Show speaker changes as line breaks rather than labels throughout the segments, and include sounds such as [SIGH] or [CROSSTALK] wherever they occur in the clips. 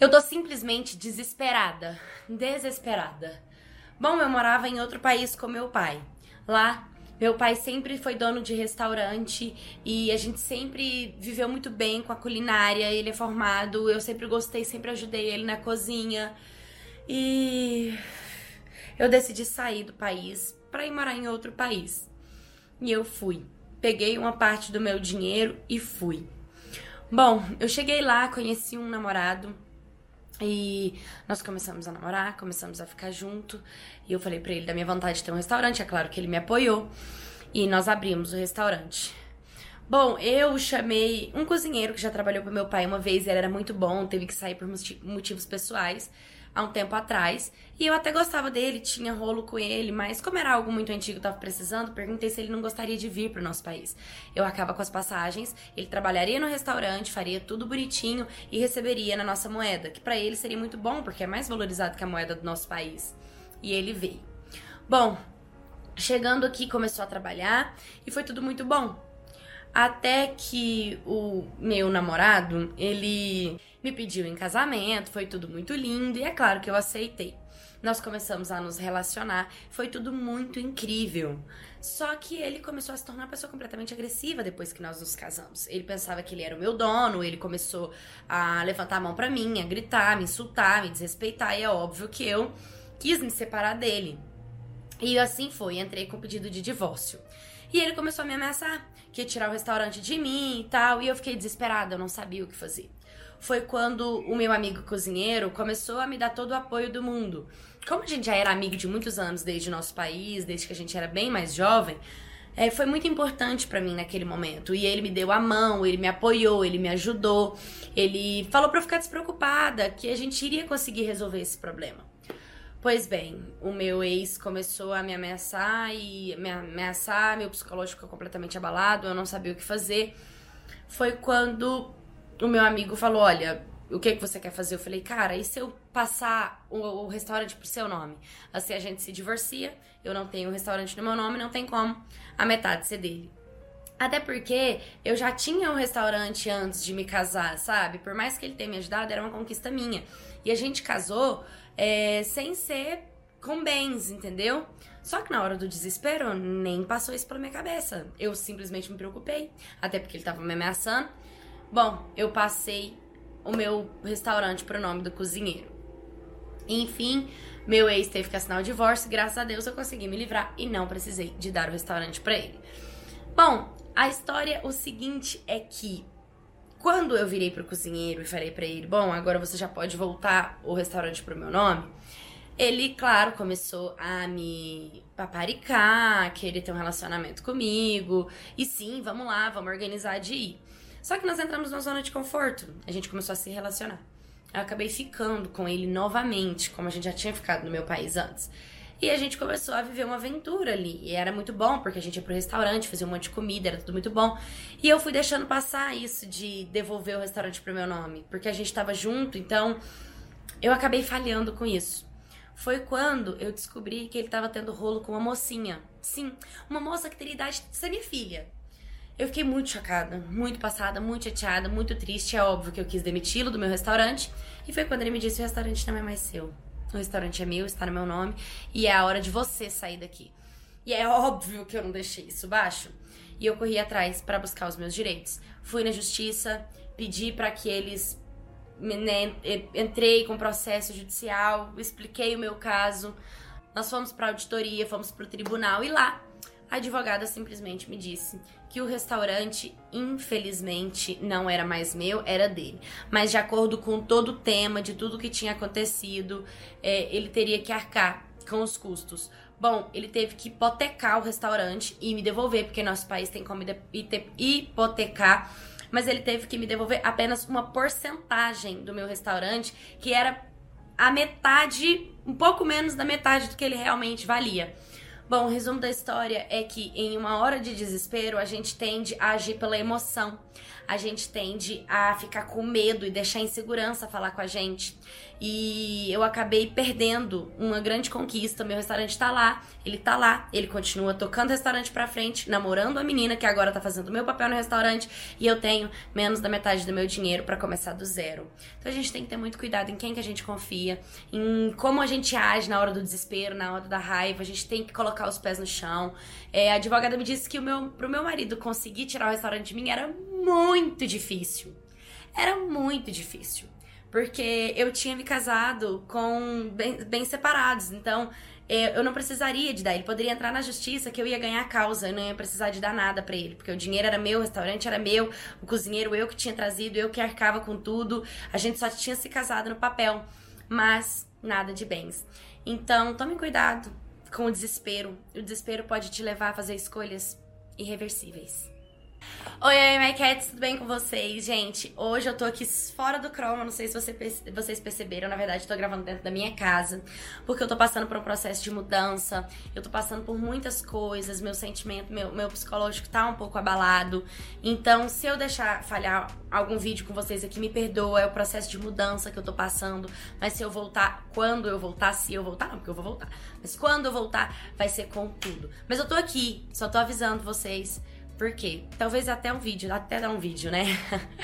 Eu tô simplesmente desesperada. Desesperada. Bom, eu morava em outro país com meu pai. Lá, meu pai sempre foi dono de restaurante e a gente sempre viveu muito bem com a culinária. Ele é formado, eu sempre gostei, sempre ajudei ele na cozinha. E eu decidi sair do país para ir morar em outro país. E eu fui. Peguei uma parte do meu dinheiro e fui. Bom, eu cheguei lá, conheci um namorado e nós começamos a namorar, começamos a ficar junto. E eu falei para ele da minha vontade de ter um restaurante, é claro que ele me apoiou. E nós abrimos o restaurante. Bom, eu chamei um cozinheiro que já trabalhou para meu pai uma vez, ele era muito bom, teve que sair por motivos pessoais há um tempo atrás. E eu até gostava dele, tinha rolo com ele, mas como era algo muito antigo, tava precisando, perguntei se ele não gostaria de vir pro nosso país. Eu acaba com as passagens, ele trabalharia no restaurante, faria tudo bonitinho e receberia na nossa moeda, que para ele seria muito bom, porque é mais valorizado que a moeda do nosso país. E ele veio. Bom, chegando aqui começou a trabalhar e foi tudo muito bom. Até que o meu namorado, ele me pediu em casamento, foi tudo muito lindo e é claro que eu aceitei. Nós começamos a nos relacionar, foi tudo muito incrível. Só que ele começou a se tornar uma pessoa completamente agressiva depois que nós nos casamos. Ele pensava que ele era o meu dono, ele começou a levantar a mão para mim, a gritar, me insultar, me desrespeitar, e é óbvio que eu quis me separar dele. E assim foi, entrei com pedido de divórcio. E ele começou a me ameaçar, que ia tirar o restaurante de mim e tal, e eu fiquei desesperada, eu não sabia o que fazer. Foi quando o meu amigo cozinheiro começou a me dar todo o apoio do mundo. Como a gente já era amigo de muitos anos desde nosso país, desde que a gente era bem mais jovem, é, foi muito importante para mim naquele momento. E ele me deu a mão, ele me apoiou, ele me ajudou, ele falou para eu ficar despreocupada, que a gente iria conseguir resolver esse problema. Pois bem, o meu ex começou a me ameaçar e me ameaçar, meu psicológico ficou completamente abalado, eu não sabia o que fazer. Foi quando o meu amigo falou: Olha, o que, que você quer fazer? Eu falei, cara, e se eu passar o, o restaurante pro seu nome? Assim a gente se divorcia, eu não tenho o restaurante no meu nome, não tem como a metade ser dele. Até porque eu já tinha um restaurante antes de me casar, sabe? Por mais que ele tenha me ajudado, era uma conquista minha. E a gente casou é, sem ser com bens, entendeu? Só que na hora do desespero, nem passou isso pela minha cabeça. Eu simplesmente me preocupei, até porque ele tava me ameaçando. Bom, eu passei o meu restaurante pro nome do cozinheiro. Enfim, meu ex teve que assinar o divórcio, graças a Deus eu consegui me livrar e não precisei de dar o restaurante para ele. Bom, a história, o seguinte é que quando eu virei pro cozinheiro e falei para ele, bom, agora você já pode voltar o restaurante pro meu nome, ele, claro, começou a me paparicar, querer ter um relacionamento comigo. E sim, vamos lá, vamos organizar de ir. Só que nós entramos numa zona de conforto. A gente começou a se relacionar. Eu acabei ficando com ele novamente, como a gente já tinha ficado no meu país antes. E a gente começou a viver uma aventura ali. E era muito bom, porque a gente ia pro restaurante, fazia um monte de comida, era tudo muito bom. E eu fui deixando passar isso de devolver o restaurante pro meu nome, porque a gente tava junto, então eu acabei falhando com isso. Foi quando eu descobri que ele tava tendo rolo com uma mocinha. Sim, uma moça que teria idade de ser minha filha. Eu fiquei muito chocada, muito passada, muito chateada, muito triste. É óbvio que eu quis demiti-lo do meu restaurante. E foi quando ele me disse: o restaurante não é mais seu. O restaurante é meu, está no meu nome e é a hora de você sair daqui. E é óbvio que eu não deixei isso baixo. E eu corri atrás para buscar os meus direitos. Fui na justiça, pedi para que eles né, entrei com processo judicial, expliquei o meu caso. Nós fomos para auditoria, fomos para o tribunal e lá a advogada simplesmente me disse que o restaurante, infelizmente, não era mais meu, era dele. Mas de acordo com todo o tema de tudo que tinha acontecido, é, ele teria que arcar com os custos. Bom, ele teve que hipotecar o restaurante e me devolver, porque nosso país tem como hipotecar, mas ele teve que me devolver apenas uma porcentagem do meu restaurante, que era a metade, um pouco menos da metade do que ele realmente valia. Bom, o resumo da história é que em uma hora de desespero a gente tende a agir pela emoção. A gente tende a ficar com medo e deixar insegurança falar com a gente. E eu acabei perdendo uma grande conquista. Meu restaurante tá lá, ele tá lá, ele continua tocando o restaurante pra frente, namorando a menina que agora tá fazendo o meu papel no restaurante, e eu tenho menos da metade do meu dinheiro para começar do zero. Então a gente tem que ter muito cuidado em quem que a gente confia, em como a gente age na hora do desespero, na hora da raiva, a gente tem que colocar os pés no chão. É, a advogada me disse que o meu, pro meu marido conseguir tirar o restaurante de mim era muito difícil. Era muito difícil. Porque eu tinha me casado com bem, bem separados. Então, é, eu não precisaria de dar. Ele poderia entrar na justiça que eu ia ganhar a causa. Eu não ia precisar de dar nada para ele. Porque o dinheiro era meu, o restaurante era meu, o cozinheiro eu que tinha trazido, eu que arcava com tudo. A gente só tinha se casado no papel. Mas nada de bens. Então, tome cuidado com o desespero. O desespero pode te levar a fazer escolhas irreversíveis. Oi, oi, my cats, tudo bem com vocês? Gente, hoje eu tô aqui fora do Chroma, não sei se você, vocês perceberam, na verdade eu tô gravando dentro da minha casa, porque eu tô passando por um processo de mudança, eu tô passando por muitas coisas, meu sentimento, meu, meu psicológico tá um pouco abalado, então se eu deixar falhar algum vídeo com vocês aqui, me perdoa, é o processo de mudança que eu tô passando, mas se eu voltar, quando eu voltar, se eu voltar, não, porque eu vou voltar, mas quando eu voltar, vai ser com tudo. Mas eu tô aqui, só tô avisando vocês por quê? Talvez até um vídeo, até dar um vídeo, né?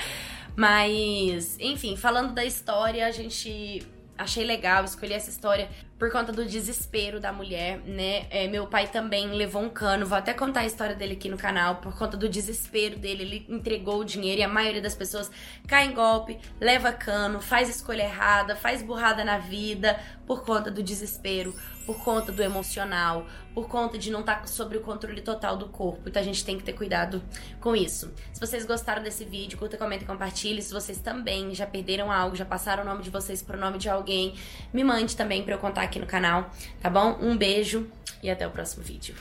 [LAUGHS] Mas, enfim, falando da história, a gente achei legal escolher essa história por conta do desespero da mulher, né? É, meu pai também levou um cano, vou até contar a história dele aqui no canal, por conta do desespero dele, ele entregou o dinheiro e a maioria das pessoas cai em golpe, leva cano, faz escolha errada, faz burrada na vida por conta do desespero, por conta do emocional, por conta de não estar tá sobre o controle total do corpo. Então a gente tem que ter cuidado com isso. Se vocês gostaram desse vídeo, curta, comenta e compartilhe. Se vocês também já perderam algo, já passaram o nome de vocês pro nome de alguém, me mande também para eu contar aqui no canal, tá bom? Um beijo e até o próximo vídeo.